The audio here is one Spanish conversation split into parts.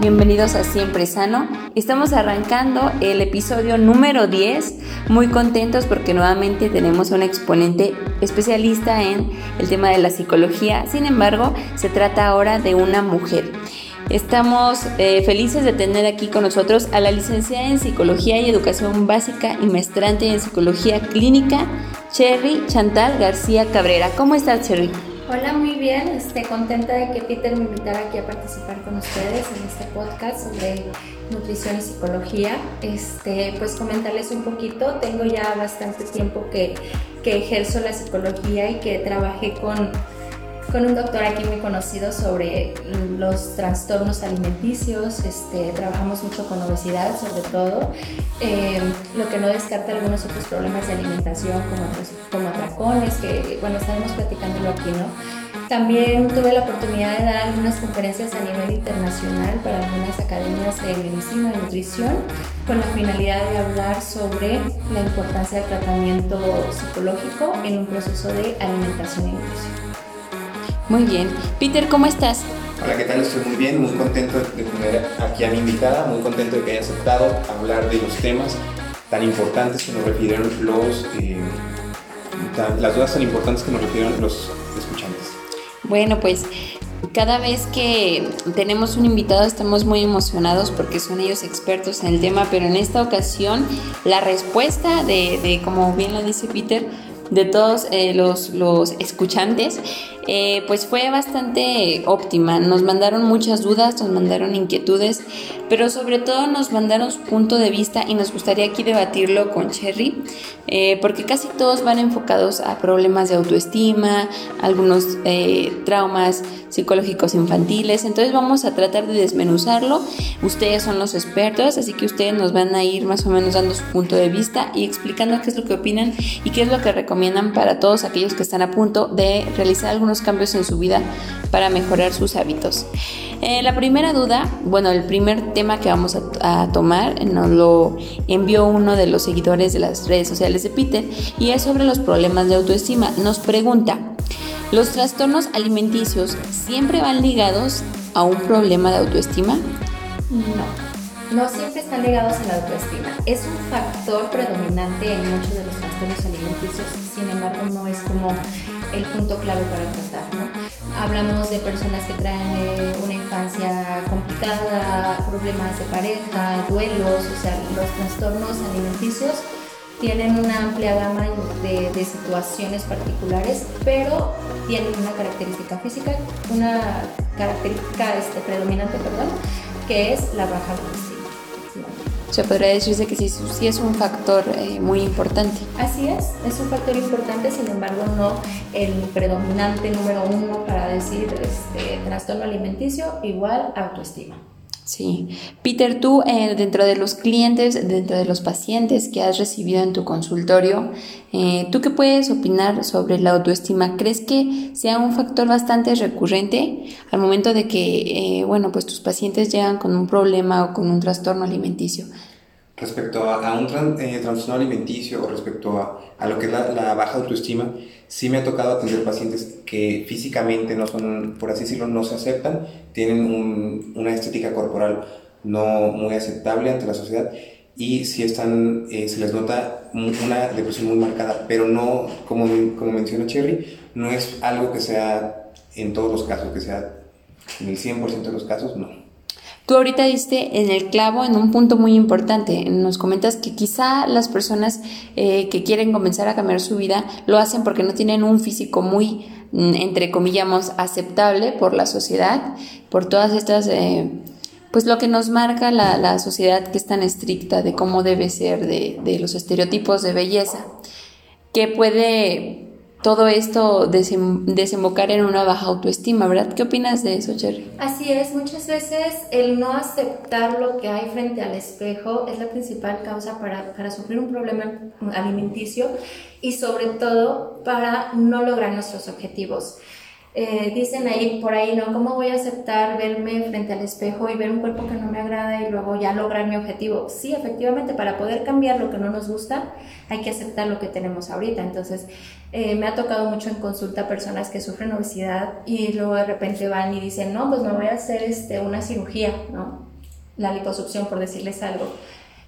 Bienvenidos a Siempre Sano. Estamos arrancando el episodio número 10. Muy contentos porque nuevamente tenemos un exponente especialista en el tema de la psicología. Sin embargo, se trata ahora de una mujer. Estamos eh, felices de tener aquí con nosotros a la licenciada en Psicología y Educación Básica y maestrante en Psicología Clínica, Cherry Chantal García Cabrera. ¿Cómo estás, Cherry? Hola, muy bien. Estoy contenta de que Peter me invitara aquí a participar con ustedes en este podcast sobre nutrición y psicología. Este, pues comentarles un poquito. Tengo ya bastante tiempo que, que ejerzo la psicología y que trabajé con con un doctor aquí muy conocido sobre los trastornos alimenticios. Este, trabajamos mucho con obesidad, sobre todo, eh, lo que no descarta algunos otros problemas de alimentación, como, como atracones, que, bueno, estaremos platicándolo aquí, ¿no? También tuve la oportunidad de dar algunas conferencias a nivel internacional para algunas academias de medicina y nutrición con la finalidad de hablar sobre la importancia del tratamiento psicológico en un proceso de alimentación y nutrición. Muy bien. Peter, ¿cómo estás? Hola, ¿qué tal? Estoy muy bien, muy contento de tener aquí a mi invitada, muy contento de que haya aceptado hablar de los temas tan importantes que nos refirieron los, eh, las dudas tan importantes que nos refirieron los. Bueno, pues cada vez que tenemos un invitado estamos muy emocionados porque son ellos expertos en el tema, pero en esta ocasión la respuesta de, de como bien lo dice Peter, de todos eh, los, los, escuchantes, eh, pues fue bastante óptima. Nos mandaron muchas dudas, nos mandaron inquietudes, pero sobre todo nos mandaron su punto de vista y nos gustaría aquí debatirlo con Cherry, eh, porque casi todos van enfocados a problemas de autoestima, algunos traumas psicológicos infantiles, entonces vamos a tratar de desmenuzarlo. Ustedes son los expertos, así que ustedes nos van a ir más o menos dando su punto de vista y explicando qué es lo que opinan y qué es lo que recomiendan para todos aquellos que están a punto de realizar algunos cambios en su vida para mejorar sus hábitos. Eh, la primera duda, bueno, el primer tema que vamos a, tomar nos lo envió uno de los seguidores de las redes sociales de Peter y es sobre los problemas de autoestima. Nos pregunta, ¿los trastornos alimenticios siempre van ligados a un problema de autoestima? No no siempre están ligados a la autoestima. Es un factor predominante en muchos de los trastornos alimenticios, sin embargo no es como el punto clave para tratar. Hablamos de personas que traen eh, una infancia complicada, problemas de pareja, duelos, o sea, los trastornos alimenticios tienen una amplia gama de, de, situaciones particulares, pero tienen una característica física, una característica este, predominante, perdón, que es la baja autoestima. Se podría decirse que sí, sí es un factor eh, muy importante. Así es, es un factor importante, sin embargo no el predominante número uno para decir este, trastorno alimenticio igual autoestima. Sí. Peter, tú eh, dentro de los clientes, dentro de los pacientes que has recibido en tu consultorio, eh, ¿tú qué puedes opinar sobre la autoestima? ¿Crees que sea un factor bastante recurrente al momento de que, eh, bueno, pues tus pacientes llegan con un problema o con un trastorno alimenticio? Respecto a, un trastorno alimenticio o respecto a, a lo que es la, baja autoestima, sí me ha tocado atender pacientes que físicamente no son, por así decirlo, no se aceptan, tienen una estética corporal no muy aceptable ante la sociedad y si están, eh, se les nota una depresión muy marcada, pero no, como, como menciona Cherry, no es algo que sea en todos los casos, que sea en el 100% de los casos, no. Tú ahorita diste en el clavo en un punto muy importante. Nos comentas que quizá las personas eh, que quieren comenzar a cambiar su vida lo hacen porque no tienen un físico muy, mm, entre comillas, aceptable por la sociedad, por todas estas, eh, pues lo que nos marca la, la, sociedad que es tan estricta de cómo debe ser, de, de los estereotipos de belleza, que puede todo esto desembocar en una baja autoestima, ¿verdad? ¿Qué opinas de eso, Cherry? Así es, muchas veces el no aceptar lo que hay frente al espejo es la principal causa para, para sufrir un problema alimenticio y sobre todo para no lograr nuestros objetivos. Eh, dicen ahí por ahí, ¿no? ¿Cómo voy a aceptar verme frente al espejo y ver un cuerpo que no me agrada y luego ya lograr mi objetivo? Sí, efectivamente, para poder cambiar lo que no nos gusta, hay que aceptar lo que tenemos ahorita. Entonces, eh, me ha tocado mucho en consulta personas que sufren obesidad y luego de repente van y dicen, no, pues me voy a hacer este, una cirugía, ¿no? la liposucción, por decirles algo.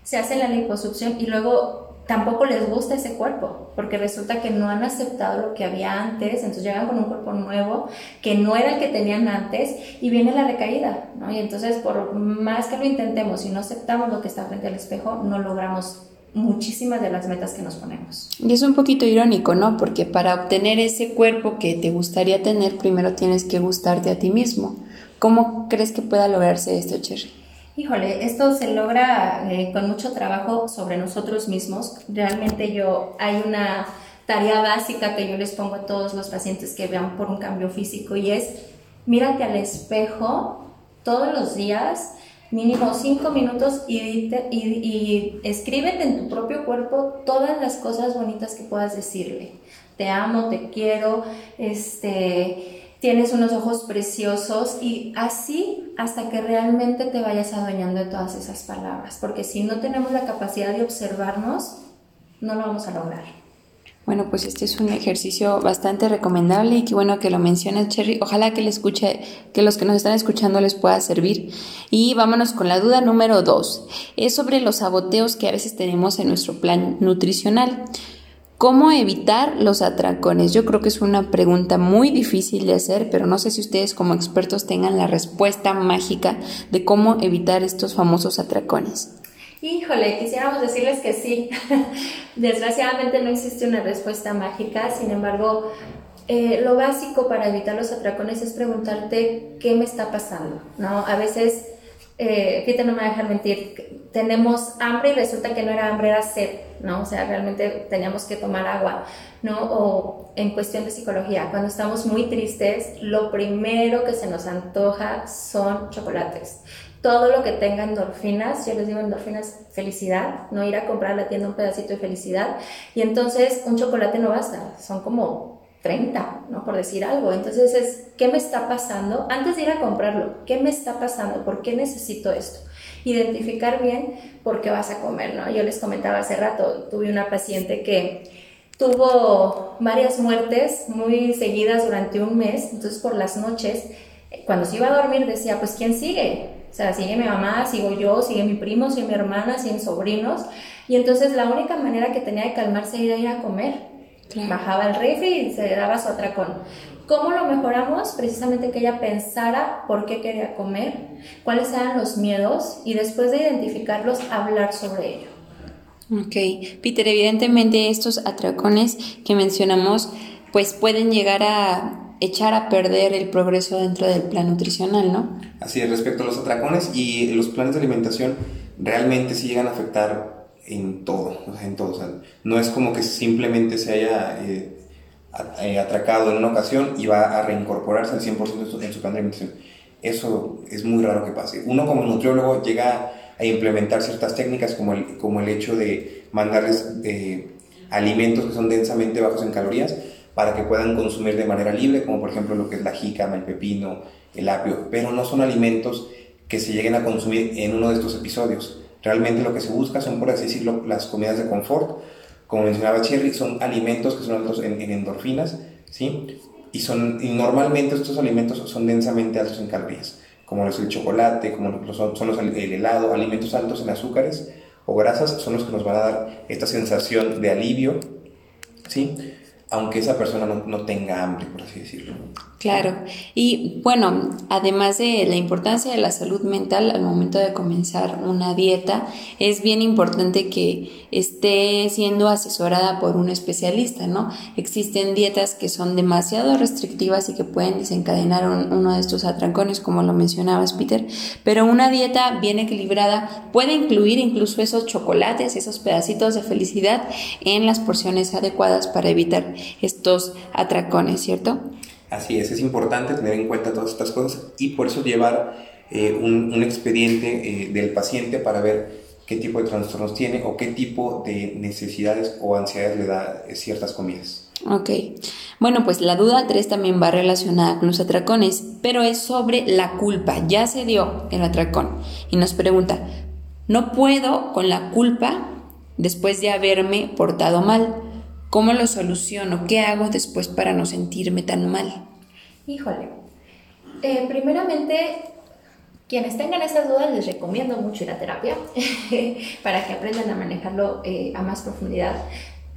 Se hace la liposucción y luego tampoco les gusta ese cuerpo, porque resulta que no han aceptado lo que había antes, entonces llegan con un cuerpo nuevo que no era el que tenían antes y viene la recaída. Y entonces por más que lo intentemos y no aceptamos lo que está frente al espejo, no logramos muchísimas de las metas que nos ponemos. Y es un poquito irónico, ¿no? Porque para obtener ese cuerpo que te gustaría tener, primero tienes que gustarte a ti mismo. ¿Cómo crees que pueda lograrse esto, Cherry? Híjole, esto se logra eh, con mucho trabajo sobre nosotros mismos. Realmente yo, hay una tarea básica que yo les pongo a todos los pacientes que vean por un cambio físico y es, mírate al espejo todos los días, mínimo cinco minutos y, y, y escríbete en tu propio cuerpo todas las cosas bonitas que puedas decirle. Te amo, te quiero, este tienes unos ojos preciosos y así hasta que realmente te vayas adueñando de todas esas palabras, porque si no tenemos la capacidad de observarnos, no lo vamos a lograr. Bueno, pues este es un ejercicio bastante recomendable y qué bueno que lo mencionas, Cherry. Ojalá que le escuche, que los que nos están escuchando les pueda servir. Y vámonos con la duda número dos. Es sobre los saboteos que a veces tenemos en nuestro plan nutricional. ¿Cómo evitar los atracones? Yo creo que es una pregunta muy difícil de hacer, pero no sé si ustedes como expertos tengan la respuesta mágica de cómo evitar estos famosos atracones. Híjole, quisiéramos decirles que sí. Desgraciadamente no existe una respuesta mágica, sin embargo, eh, lo básico para evitar los atracones es preguntarte qué me está pasando, ¿no? A veces eh, Peter no me va a dejar mentir, tenemos hambre y resulta que no era hambre, era sed, ¿no? O sea, realmente teníamos que tomar agua, ¿no? O en cuestión de psicología, cuando estamos muy tristes, lo primero que se nos antoja son chocolates. Todo lo que tenga endorfinas, yo les digo endorfinas, felicidad, no ir a comprar a la tienda un pedacito de felicidad. Y entonces un chocolate no basta, son como 30, ¿no? Por decir algo. Entonces es, ¿qué me está pasando? Antes de ir a comprarlo, ¿qué me está pasando? ¿Por qué necesito esto? Identificar bien por qué vas a comer, ¿no? Yo les comentaba hace rato, tuve una paciente que tuvo varias muertes muy seguidas durante un mes, entonces por las noches, cuando se iba a dormir decía, pues ¿quién sigue? O sea, sigue mi mamá, sigo yo, sigue mi primo, sigue mi hermana, siguen sobrinos. Y entonces la única manera que tenía de calmarse era ir a comer. Bajaba el refri y se daba su atracón. ¿Cómo lo mejoramos? Precisamente que ella pensara por qué quería comer, cuáles eran los miedos y después de identificarlos, hablar sobre ello. Ok, Peter, evidentemente estos atracones que mencionamos pues pueden llegar a echar a perder el progreso dentro del plan nutricional, ¿no? Así es, respecto a los atracones y los planes de alimentación, realmente sí llegan a afectar en todo, en todo. no es como que simplemente se haya eh, eh, atracado en una ocasión y va a reincorporarse al 100% en su, plan de alimentación. Eso es muy raro que pase. Uno como nutriólogo llega a implementar ciertas técnicas como el, como el hecho de mandarles eh, alimentos que son densamente bajos en calorías para que puedan consumir de manera libre, como por ejemplo lo que es la jícama, el pepino, el apio, pero no son alimentos que se lleguen a consumir en uno de estos episodios. Realmente lo que se busca son, por así decirlo, las comidas de confort. Como mencionaba Cherry, son alimentos que son altos en, endorfinas, ¿sí? Y, son, y normalmente estos alimentos son densamente altos en calorías, como es el chocolate, como son, son los, el helado, alimentos altos en azúcares o grasas son los que nos van a dar esta sensación de alivio, ¿sí? Aunque esa persona no, no tenga hambre, por así decirlo. Claro, y bueno, además de la importancia de la salud mental al momento de comenzar una dieta, es bien importante que esté siendo asesorada por un especialista, ¿no? Existen dietas que son demasiado restrictivas y que pueden desencadenar uno de estos atrancones, como lo mencionabas, Peter, pero una dieta bien equilibrada puede incluir incluso esos chocolates, esos pedacitos de felicidad en las porciones adecuadas para evitar estos atracones, ¿cierto? Así es, es importante tener en cuenta todas estas cosas y por eso llevar eh, un, expediente eh, del paciente para ver qué tipo de trastornos tiene o qué tipo de necesidades o ansiedades le da eh, ciertas comidas. Ok, bueno, pues la duda 3 también va relacionada con los atracones, pero es sobre la culpa. Ya se dio el atracón y nos pregunta, ¿no puedo con la culpa después de haberme portado mal? ¿Cómo lo soluciono? ¿Qué hago después para no sentirme tan mal? Híjole. Eh, primeramente, Quienes tengan estas dudas les recomiendo mucho ir a terapia para que aprendan a manejarlo eh, a más profundidad.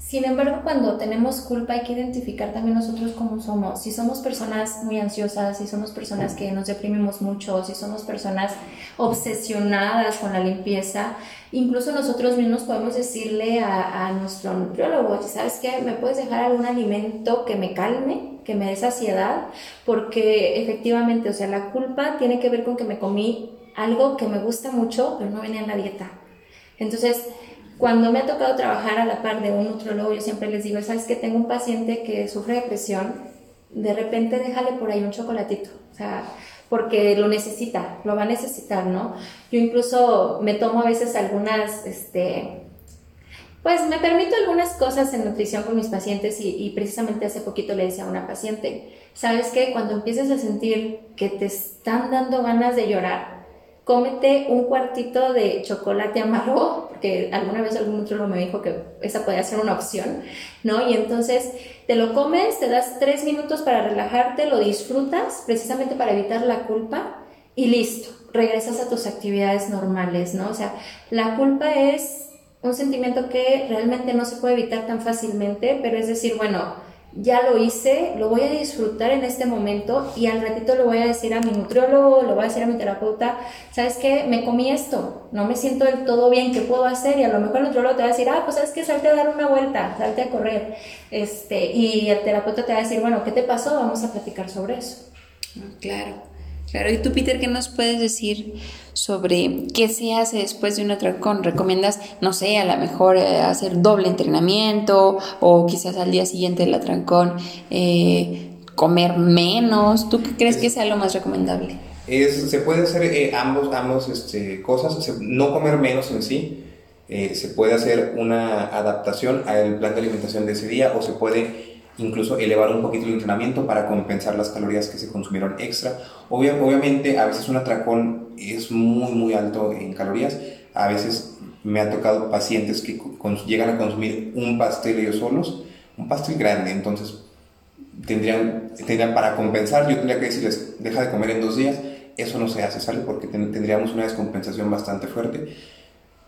Sin embargo, cuando tenemos culpa hay que identificar también nosotros cómo somos. Si somos personas muy ansiosas, si somos personas que nos deprimimos mucho, si somos personas obsesionadas con la limpieza, incluso nosotros mismos podemos decirle a, a nuestro nutriólogo, ¿sabes qué? ¿Me puedes dejar algún alimento que me calme, que me dé saciedad? Porque efectivamente, o sea, la culpa tiene que ver con que me comí algo que me gusta mucho, pero no venía en la dieta. Entonces, cuando me ha tocado trabajar a la par de un nutrólogo, yo siempre les digo, ¿sabes que Tengo un paciente que sufre depresión, de repente déjale por ahí un chocolatito, o sea, porque lo necesita, lo va a necesitar, ¿no? Yo incluso me tomo a veces algunas, este, pues me permito algunas cosas en nutrición con mis pacientes y, precisamente hace poquito le decía a una paciente, ¿sabes qué? Cuando empieces a sentir que te están dando ganas de llorar, cómete un cuartito de chocolate amargo, porque alguna vez algún nutrólogo me dijo que esa podía ser una opción, ¿no? Y entonces te lo comes, te das tres minutos para relajarte, lo disfrutas precisamente para evitar la culpa y listo, regresas a tus actividades normales, ¿no? O sea, la culpa es un sentimiento que realmente no se puede evitar tan fácilmente, pero es decir, bueno, ya lo hice, lo voy a disfrutar en este momento y al ratito le voy a decir a mi nutriólogo, le voy a decir a mi terapeuta, ¿sabes qué? Me comí esto, no me siento del todo bien, ¿qué puedo hacer? Y a lo mejor el nutriólogo te va a decir, ah, pues sabes que salte a dar una vuelta, salte a correr. Este, y el terapeuta te va a decir, bueno, ¿qué te pasó? Vamos a platicar sobre eso. Claro. Claro, y tú, Peter, ¿qué nos puedes decir sobre qué se hace después de un atracón? ¿Recomiendas, no sé, a lo mejor eh, hacer doble entrenamiento o quizás al día siguiente del atracón eh, comer menos? ¿Tú qué crees que sea lo más recomendable? Es, se puede hacer eh, ambos, ambos este, cosas, no comer menos en sí, se puede hacer una adaptación al plan de alimentación de ese día o se puede incluso elevar un poquito el entrenamiento para compensar las calorías que se consumieron extra. obviamente, a veces un atracón es muy, muy alto en calorías. A veces me ha tocado pacientes que llegan a consumir un pastel ellos solos, un pastel grande, entonces tendrían, tendrían para compensar, yo tendría que decirles, deja de comer en dos días, eso no se hace, ¿sale? Porque tendríamos una descompensación bastante fuerte.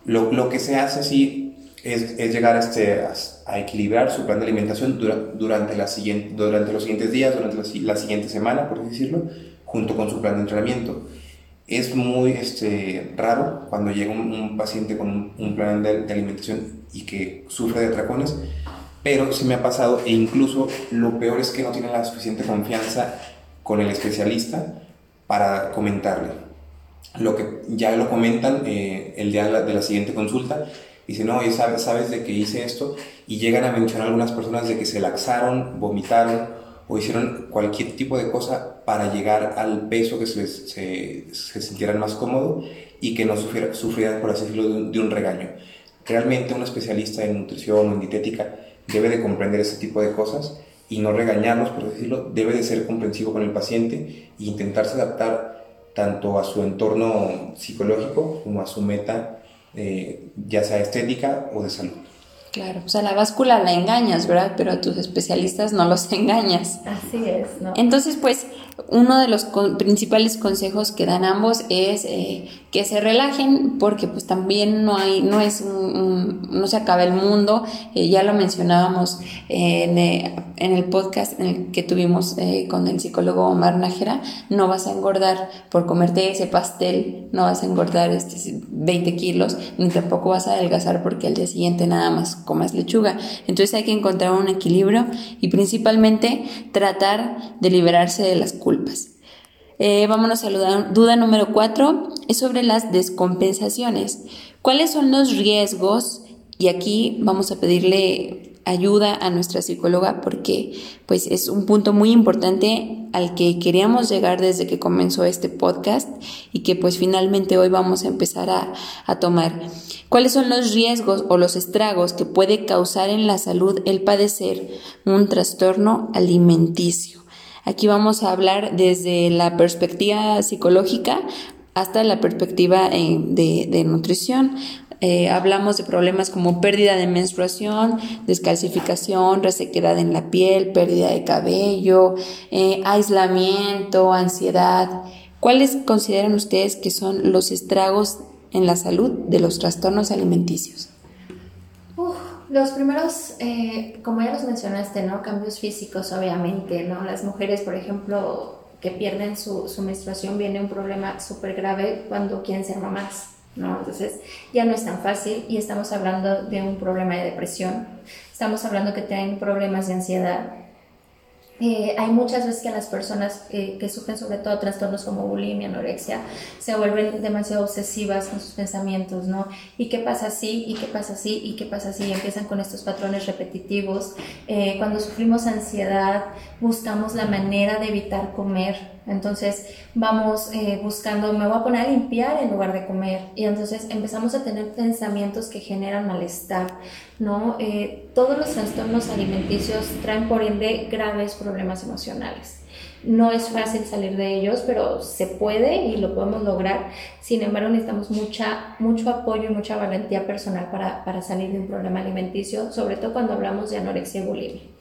Lo, lo que se hace, sí, es, llegar a, este, a, equilibrar su plan de alimentación durante, la siguiente, durante los siguientes días, durante la, siguiente semana, por decirlo, junto con su plan de entrenamiento. Es muy este, raro cuando llega un, paciente con un, plan de, alimentación y que sufre de atracones, pero sí me ha pasado e incluso lo peor es que no tiene la suficiente confianza con el especialista para comentarle. Lo que ya lo comentan eh, el día de la, de la siguiente consulta Dicen, no, sabes, sabes de que hice esto y llegan a mencionar algunas personas de que se laxaron, vomitaron o hicieron cualquier tipo de cosa para llegar al peso que se, sintieran más cómodo y que no sufrieran, por así decirlo, de un, regaño. Realmente un especialista en nutrición o en dietética debe de comprender ese tipo de cosas y no regañarlos, por decirlo, debe de ser comprensivo con el paciente e intentarse adaptar tanto a su entorno psicológico como a su meta eh, ya sea estética o de salud. Claro, o sea, la báscula la engañas, ¿verdad? Pero a tus especialistas no los engañas. Así es, ¿no? Entonces, pues, uno de los principales consejos que dan ambos es eh, que se relajen porque pues también no hay, no es no se acaba el mundo, eh, ya lo mencionábamos en, eh, en, el podcast en el que tuvimos con el psicólogo Omar Nájera, no vas a engordar por comerte ese pastel, no vas a engordar este 20 kilos, ni tampoco vas a adelgazar porque al día siguiente nada más comas lechuga. Entonces hay que encontrar un equilibrio y principalmente tratar de liberarse de las culpas. Eh, vámonos a la duda número cuatro, es sobre las descompensaciones. ¿Cuáles son los riesgos? Y aquí vamos a pedirle ayuda a nuestra psicóloga porque pues es un punto muy importante al que queríamos llegar desde que comenzó este podcast y que pues finalmente hoy vamos a empezar a, a tomar. ¿Cuáles son los riesgos o los estragos que puede causar en la salud el padecer un trastorno alimenticio? Aquí vamos a hablar desde la perspectiva psicológica hasta la perspectiva eh, de, nutrición. Eh, hablamos de problemas como pérdida de menstruación, descalcificación, resequedad en la piel, pérdida de cabello, eh, aislamiento, ansiedad. ¿Cuáles consideran ustedes que son los estragos en la salud de los trastornos alimenticios? los primeros, eh, como ya los mencionaste, ¿no? Cambios físicos, obviamente, ¿no? Las mujeres, por ejemplo, que pierden su, su menstruación, viene un problema súper grave cuando quieren ser mamás. ¿No? Entonces ya no es tan fácil y estamos hablando de un problema de depresión, estamos hablando que tienen problemas de ansiedad, eh, hay muchas veces que las personas eh, que sufren sobre todo trastornos como bulimia, anorexia, se vuelven demasiado obsesivas con sus pensamientos, ¿no? ¿Y qué pasa así? ¿Y qué pasa así? ¿Y qué pasa así? empiezan con estos patrones repetitivos. Eh, cuando sufrimos ansiedad, buscamos la manera de evitar comer, entonces vamos buscando, me voy a poner a limpiar en lugar de comer. Y entonces empezamos a tener pensamientos que generan malestar, ¿no? todos los trastornos alimenticios traen por ende graves problemas emocionales. No es fácil salir de ellos, pero se puede y lo podemos lograr. Sin embargo, necesitamos mucha, mucho apoyo y mucha valentía personal para, para salir de un problema alimenticio, sobre todo cuando hablamos de anorexia y bulimia.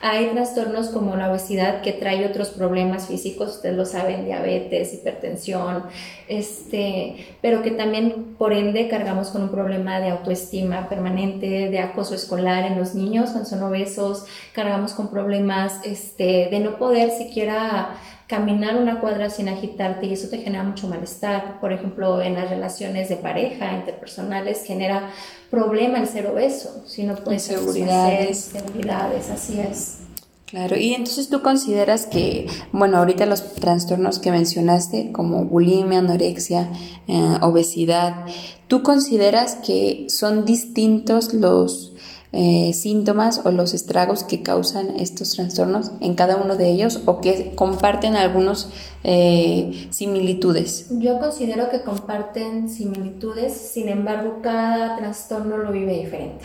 Hay trastornos como la obesidad que trae otros problemas físicos, ustedes lo saben, diabetes, hipertensión, este, pero que también por ende cargamos con un problema de autoestima permanente, de acoso escolar en los niños cuando son obesos, cargamos con problemas este, de no poder siquiera caminar una cuadra sin agitarte y eso te genera mucho malestar. Por ejemplo, en las relaciones de pareja, interpersonales, genera problema el ser obeso, si no puedes seguridades. seguridades, así es. Claro, y entonces tú consideras que, bueno, ahorita los trastornos que mencionaste, como bulimia, anorexia, eh, obesidad, ¿tú consideras que son distintos los eh, síntomas o los estragos que causan estos trastornos en cada uno de ellos o que comparten algunos eh, similitudes? Yo considero que comparten similitudes, sin embargo cada trastorno lo vive diferente.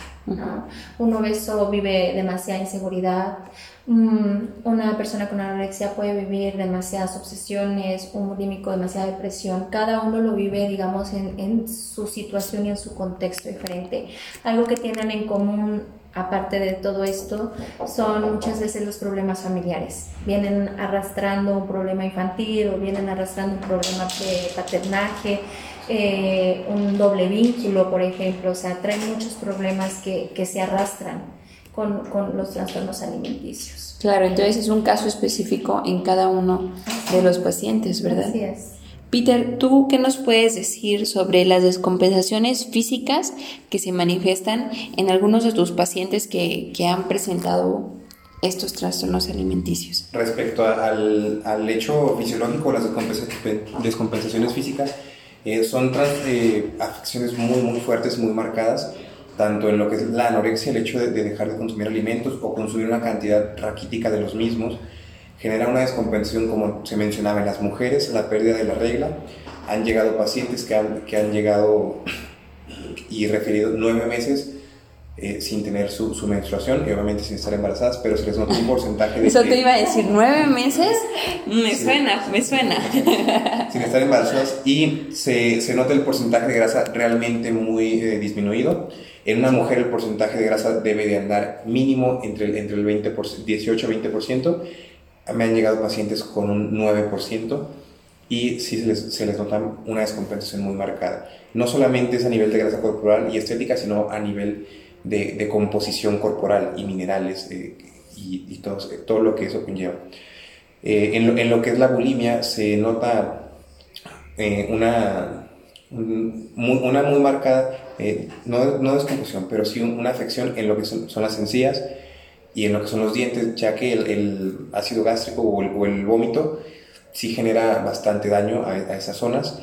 Un obeso vive demasiada inseguridad, una persona con anorexia puede vivir demasiadas obsesiones, un bulímico demasiada depresión. Cada uno lo vive, digamos, en, en, su situación y en su contexto diferente. Algo que tienen en común, aparte de todo esto, son muchas veces los problemas familiares. Vienen arrastrando un problema infantil o vienen arrastrando un problema de paternaje. Eh, un doble vínculo, por ejemplo, o sea, traen muchos problemas que, que se arrastran con, con los trastornos alimenticios. Claro, entonces es un caso específico en cada uno de los pacientes, ¿verdad? Así es. Peter, ¿tú qué nos puedes decir sobre las descompensaciones físicas que se manifiestan en algunos de tus pacientes que, que han presentado estos trastornos alimenticios? Respecto al, al hecho fisiológico, las descompensaciones físicas eh, son eh, afecciones muy, muy fuertes, muy marcadas tanto en lo que es la anorexia, el hecho de, dejar de consumir alimentos o consumir una cantidad raquítica de los mismos, genera una descompensación, como se mencionaba en las mujeres, la pérdida de la regla. Han llegado pacientes que han, que han llegado y referido nueve meses eh, sin tener su, su, menstruación y obviamente sin estar embarazadas, pero se les nota un porcentaje de... Eso te iba a decir, nueve meses, me suena, me suena. sin estar embarazadas y se, se, nota el porcentaje de grasa realmente muy eh, disminuido. En una mujer el porcentaje de grasa debe de andar mínimo entre el, entre el 20 18 20%. Me han llegado pacientes con un 9% y sí se les, se les nota una descompensación muy marcada. No solamente es a nivel de grasa corporal y estética, sino a nivel de, de composición corporal y minerales eh, y, y todo, todo, lo que eso conlleva. Eh, en, lo, en, lo, que es la bulimia se nota eh, una, un, una muy marcada no, no descomposición, pero sí una afección en lo que son, las encías y en lo que son los dientes, ya que el, ácido gástrico o el, vómito sí genera bastante daño a, esas zonas.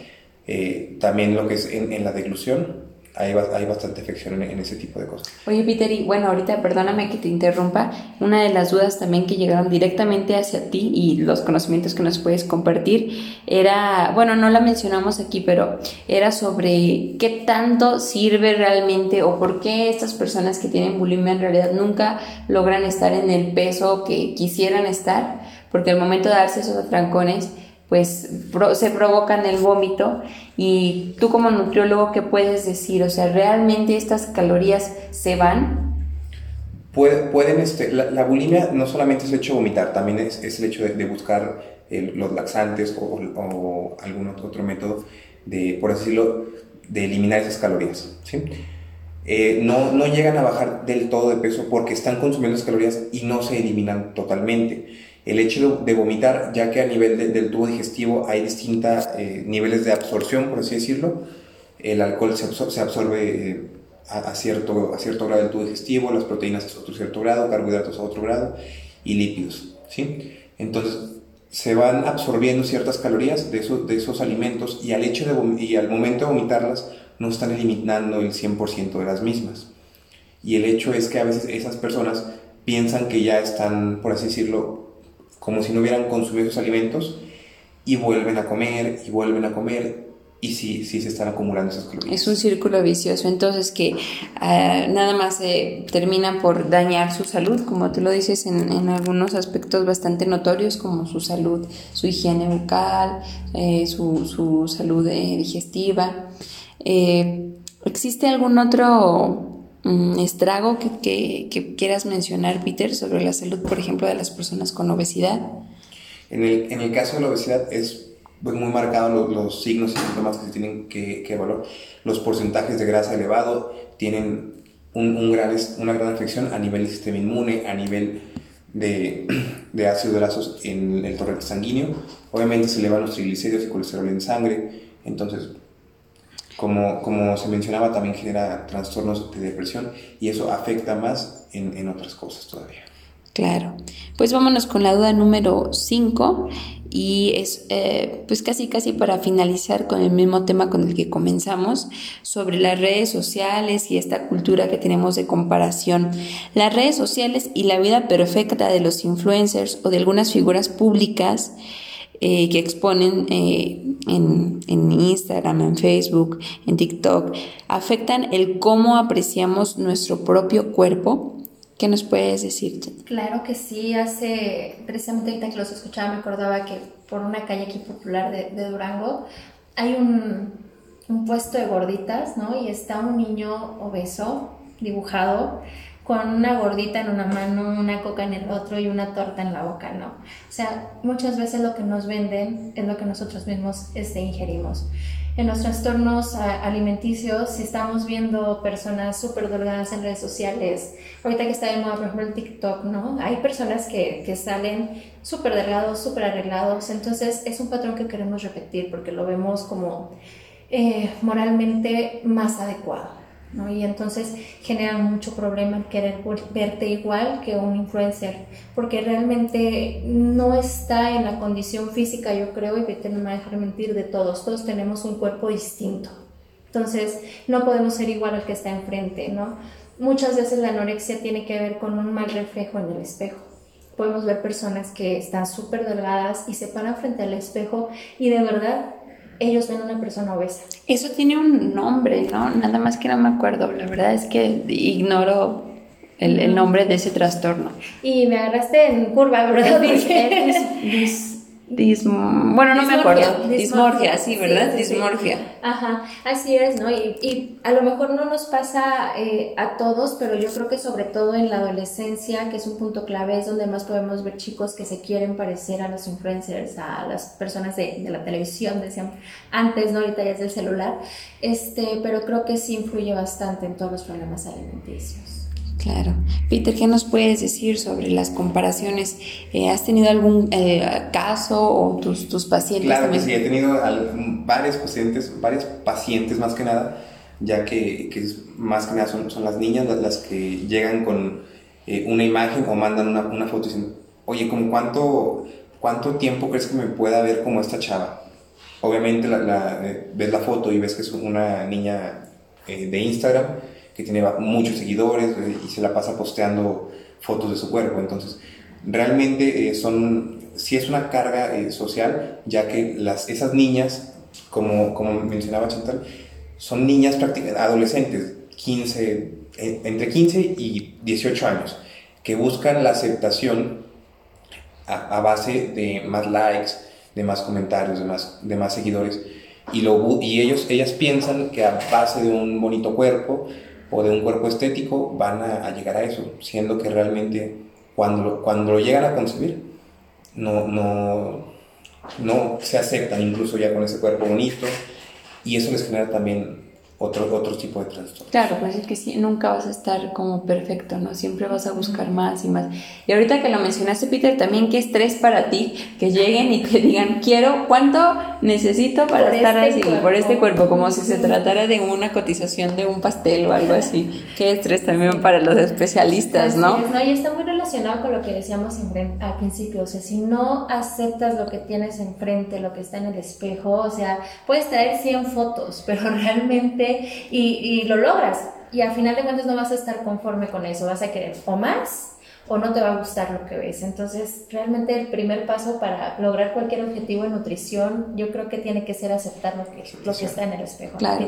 También lo que es en, en la deglución, hay, hay bastante afección en, ese tipo de cosas. Oye, Peter, y bueno, ahorita perdóname que te interrumpa. Una de las dudas también que llegaron directamente hacia ti y los conocimientos que nos puedes compartir era, bueno, no la mencionamos aquí, pero era sobre qué tanto sirve realmente o por qué estas personas que tienen bulimia en realidad nunca logran estar en el peso que quisieran estar, porque al momento de darse esos atrancones, pues se provocan el vómito y tú como nutriólogo, ¿qué puedes decir? O sea, ¿realmente estas calorías se van? pueden, este, la, bulimia no solamente es el hecho de vomitar, también es, el hecho de, buscar los laxantes o, algún otro método de, por así decirlo, de eliminar esas calorías. ¿sí? Eh, no, no llegan a bajar del todo de peso porque están consumiendo esas calorías y no se eliminan totalmente. El hecho de, vomitar, ya que a nivel del tubo digestivo hay distintos eh, niveles de absorción, por así decirlo, el alcohol se, absorbe eh, a, cierto, a cierto grado del tubo digestivo, las proteínas a otro cierto grado, carbohidratos a otro grado y lípidos. ¿sí? Entonces, se van absorbiendo ciertas calorías de, esos, de esos alimentos y al, hecho de, y al momento de vomitarlas no están eliminando el 100% de las mismas. Y el hecho es que a veces esas personas piensan que ya están, por así decirlo, como si no hubieran consumido esos alimentos y vuelven a comer y vuelven a comer y sí, sí se están acumulando esas calorías. Es un círculo vicioso, entonces que ah, nada más se termina por dañar su salud, como tú lo dices, en, en algunos aspectos bastante notorios, como su salud, su higiene bucal, eh, su, su, salud eh, digestiva. Eh, ¿Existe algún otro mm, estrago que, que, quieras mencionar, Peter, sobre la salud, por ejemplo, de las personas con obesidad? En el, en el caso de la obesidad es pues, muy marcados los, los, signos y síntomas que se tienen que, que, evaluar. Los porcentajes de grasa elevado tienen un, un gran, una gran afección a nivel del sistema inmune, a nivel de, de ácidos grasos en el torrente sanguíneo. Obviamente se elevan los triglicéridos y colesterol en sangre. Entonces, como, como se mencionaba, también genera trastornos de depresión y eso afecta más en, en otras cosas todavía. Claro. Pues vámonos con la duda número 5 y es eh, pues casi casi para finalizar con el mismo tema con el que comenzamos sobre las redes sociales y esta cultura que tenemos de comparación. Las redes sociales y la vida perfecta de los influencers o de algunas figuras públicas eh, que exponen eh, en, en, Instagram, en Facebook, en TikTok, afectan el cómo apreciamos nuestro propio cuerpo ¿Qué nos puedes decir? Claro que sí, hace, precisamente ahorita que los escuchaba me acordaba que por una calle aquí popular de, de Durango hay un, un, puesto de gorditas, ¿no? Y está un niño obeso dibujado con una gordita en una mano, una coca en el otro y una torta en la boca, ¿no? O sea, muchas veces lo que nos venden es lo que nosotros mismos este, ingerimos en los trastornos alimenticios, si estamos viendo personas súper delgadas en redes sociales, ahorita que está de moda, por ejemplo, el TikTok, ¿no? Hay personas que, que salen súper delgados, súper arreglados, entonces es un patrón que queremos repetir porque lo vemos como eh, moralmente más adecuado. Y entonces genera mucho problema el querer verte igual que un influencer, porque realmente no está en la condición física, yo creo, y que no me va a dejar mentir de todos, todos tenemos un cuerpo distinto. Entonces, no podemos ser igual al que está enfrente, ¿no? Muchas veces la anorexia tiene que ver con un mal reflejo en el espejo. Podemos ver personas que están súper delgadas y se paran frente al espejo y de verdad ellos ven a una persona obesa. Eso tiene un nombre, ¿no? Nada más que no me acuerdo. La verdad es que ignoro el, nombre de ese trastorno. Y me agarraste en curva, ¿verdad? bueno, no me acuerdo. Dismorfia, sí, ¿verdad? Dismorfia. Ajá, así es, ¿no? Y, y, a lo mejor no nos pasa eh, a todos, pero yo creo que sobre todo en la adolescencia, que es un punto clave, es donde más podemos ver chicos que se quieren parecer a los influencers, a las personas de, de la televisión, decían antes, ¿no? Ahorita ya es del celular. Este, pero creo que sí influye bastante en todos los problemas alimenticios. Claro. Peter, ¿qué nos puedes decir sobre las comparaciones? Eh, ¿Has tenido algún eh, caso o tus, tus pacientes? Claro que sí, he tenido varios pacientes, varios pacientes más que nada, ya que, que más que nada son, son las niñas las, que llegan con eh, una imagen o mandan una, una foto y dicen, oye, ¿con cuánto, cuánto tiempo crees que me pueda ver como esta chava? Obviamente la, ves la foto y ves que es una niña de Instagram que tiene muchos seguidores eh, y se la pasa posteando fotos de su cuerpo. Entonces, realmente eh, son, sí es una carga eh, social, ya que las, esas niñas, como, como mencionaba Chantal, son niñas prácticamente adolescentes, 15, entre 15 y 18 años, que buscan la aceptación a, a, base de más likes, de más comentarios, de más, de más seguidores. Y, lo, y ellos, ellas piensan que a base de un bonito cuerpo, o de un cuerpo estético van a, llegar a eso, siendo que realmente cuando, cuando lo llegan a concebir, no, no, no se aceptan incluso ya con ese cuerpo bonito y eso les genera también otro, otro tipo de trastorno. Claro, pues es que sí, nunca vas a estar como perfecto, ¿no? Siempre vas a buscar más y más. Y ahorita que lo mencionaste, Peter, también qué estrés para ti que lleguen y te digan, quiero, ¿cuánto necesito para estar este así, por este cuerpo? Como si se tratara de una cotización de un pastel o algo así. Qué estrés también para los especialistas, ¿no? ¿no? Y está muy relacionado con lo que decíamos al principio, o sea, si no aceptas lo que tienes enfrente, lo que está en el espejo, o sea, puedes traer 100 fotos, pero realmente y, lo logras. Y al final de cuentas no vas a estar conforme con eso, vas a querer o más o no te va a gustar lo que ves. Entonces, realmente el primer paso para lograr cualquier objetivo en nutrición, yo creo que tiene que ser aceptar lo que, lo que está en el espejo. Claro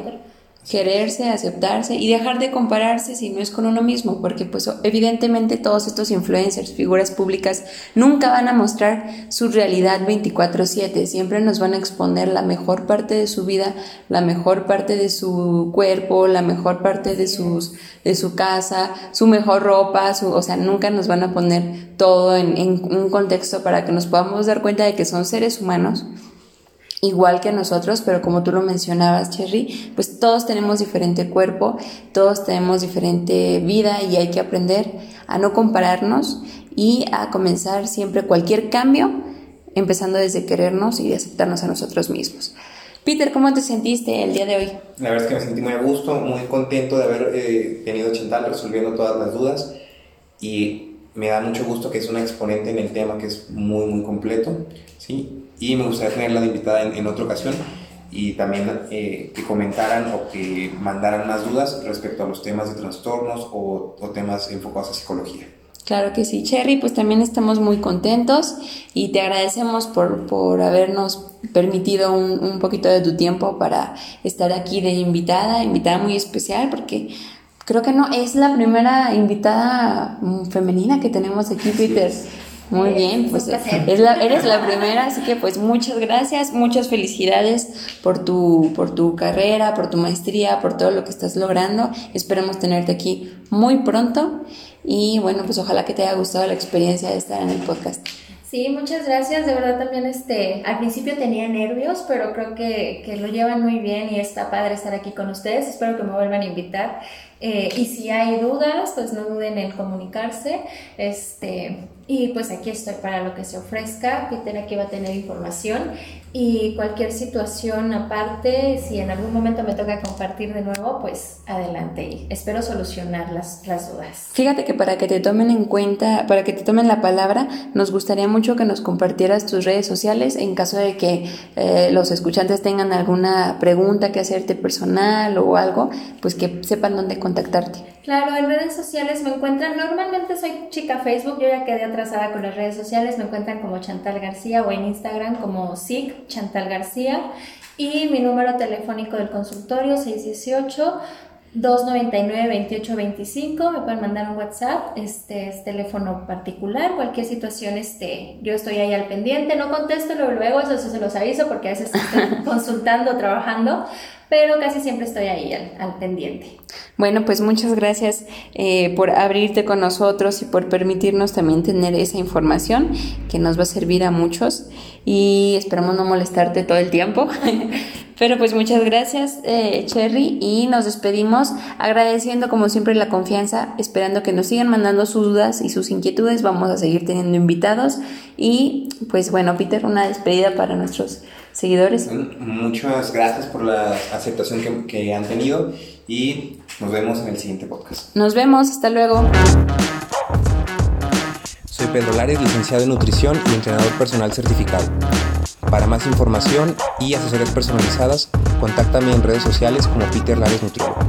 quererse, aceptarse y dejar de compararse si no es con uno mismo, porque pues evidentemente todos estos influencers, figuras públicas, nunca van a mostrar su realidad 24/7, siempre nos van a exponer la mejor parte de su vida, la mejor parte de su cuerpo, la mejor parte de, sus, de su casa, su mejor ropa, su, o sea, nunca nos van a poner todo en, en un contexto para que nos podamos dar cuenta de que son seres humanos igual que nosotros, pero como tú lo mencionabas, Cherry, pues todos tenemos diferente cuerpo, todos tenemos diferente vida y hay que aprender a no compararnos y a comenzar siempre cualquier cambio, empezando desde querernos y aceptarnos a nosotros mismos. Peter, ¿cómo te sentiste el día de hoy? La verdad es que me sentí muy a gusto, muy contento de haber eh, tenido Chantal resolviendo todas las dudas y me da mucho gusto que es una exponente en el tema que es muy, muy completo, ¿sí? y me gustaría tenerla de invitada en, otra ocasión y también eh, que comentaran o que mandaran más dudas respecto a los temas de trastornos o, temas enfocados a psicología. Claro que sí, Cherry, pues también estamos muy contentos y te agradecemos por, por habernos permitido un, un, poquito de tu tiempo para estar aquí de invitada, invitada muy especial, porque creo que no es la primera invitada mm, femenina que tenemos aquí, Peter. Muy bien, pues eres la primera, así que pues muchas gracias, muchas felicidades por tu, por tu carrera, por tu maestría, por todo lo que estás logrando. Esperemos tenerte aquí muy pronto y bueno, pues ojalá que te haya gustado la experiencia de estar en el podcast. Sí, muchas gracias. De verdad también este, al principio tenía nervios, pero creo que, que, lo llevan muy bien y está padre estar aquí con ustedes. Espero que me vuelvan a invitar. Eh, y si hay dudas, pues no duden en comunicarse. Este, y pues aquí estoy para lo que se ofrezca. Peter aquí va a tener información y cualquier situación aparte, si en algún momento me toca compartir de nuevo, pues adelante y espero solucionar las, las dudas. Fíjate que para que te tomen en cuenta, para que te tomen la palabra, nos gustaría mucho que nos compartieras tus redes sociales en caso de que eh, los escuchantes tengan alguna pregunta que hacerte personal o algo, pues que sepan dónde contactarte. Claro, en redes sociales me encuentran, normalmente soy chica Facebook, yo ya quedé atrasada con las redes sociales, me encuentran como Chantal García o en Instagram como SIG Chantal García. Y mi número telefónico del consultorio 618 299-2825, me pueden mandar un WhatsApp, este es teléfono particular, cualquier situación, este, yo estoy ahí al pendiente, no contesto luego, eso, se los aviso porque a veces estoy consultando, trabajando, pero casi siempre estoy ahí al, pendiente. Bueno, pues muchas gracias eh, por abrirte con nosotros y por permitirnos también tener esa información que nos va a servir a muchos y esperamos no molestarte todo el tiempo. Pero pues muchas gracias, eh, Cherry, y nos despedimos agradeciendo como siempre la confianza, esperando que nos sigan mandando sus dudas y sus inquietudes. Vamos a seguir teniendo invitados. Y pues bueno, Peter, una despedida para nuestros seguidores. Muchas gracias por la aceptación que, que han tenido y nos vemos en el siguiente podcast. Nos vemos, hasta luego. Soy Pedro Lares, licenciado en nutrición y entrenador personal certificado. Para más información y asesorías personalizadas, contáctame en redes sociales como Peter Lares Nutriólogo.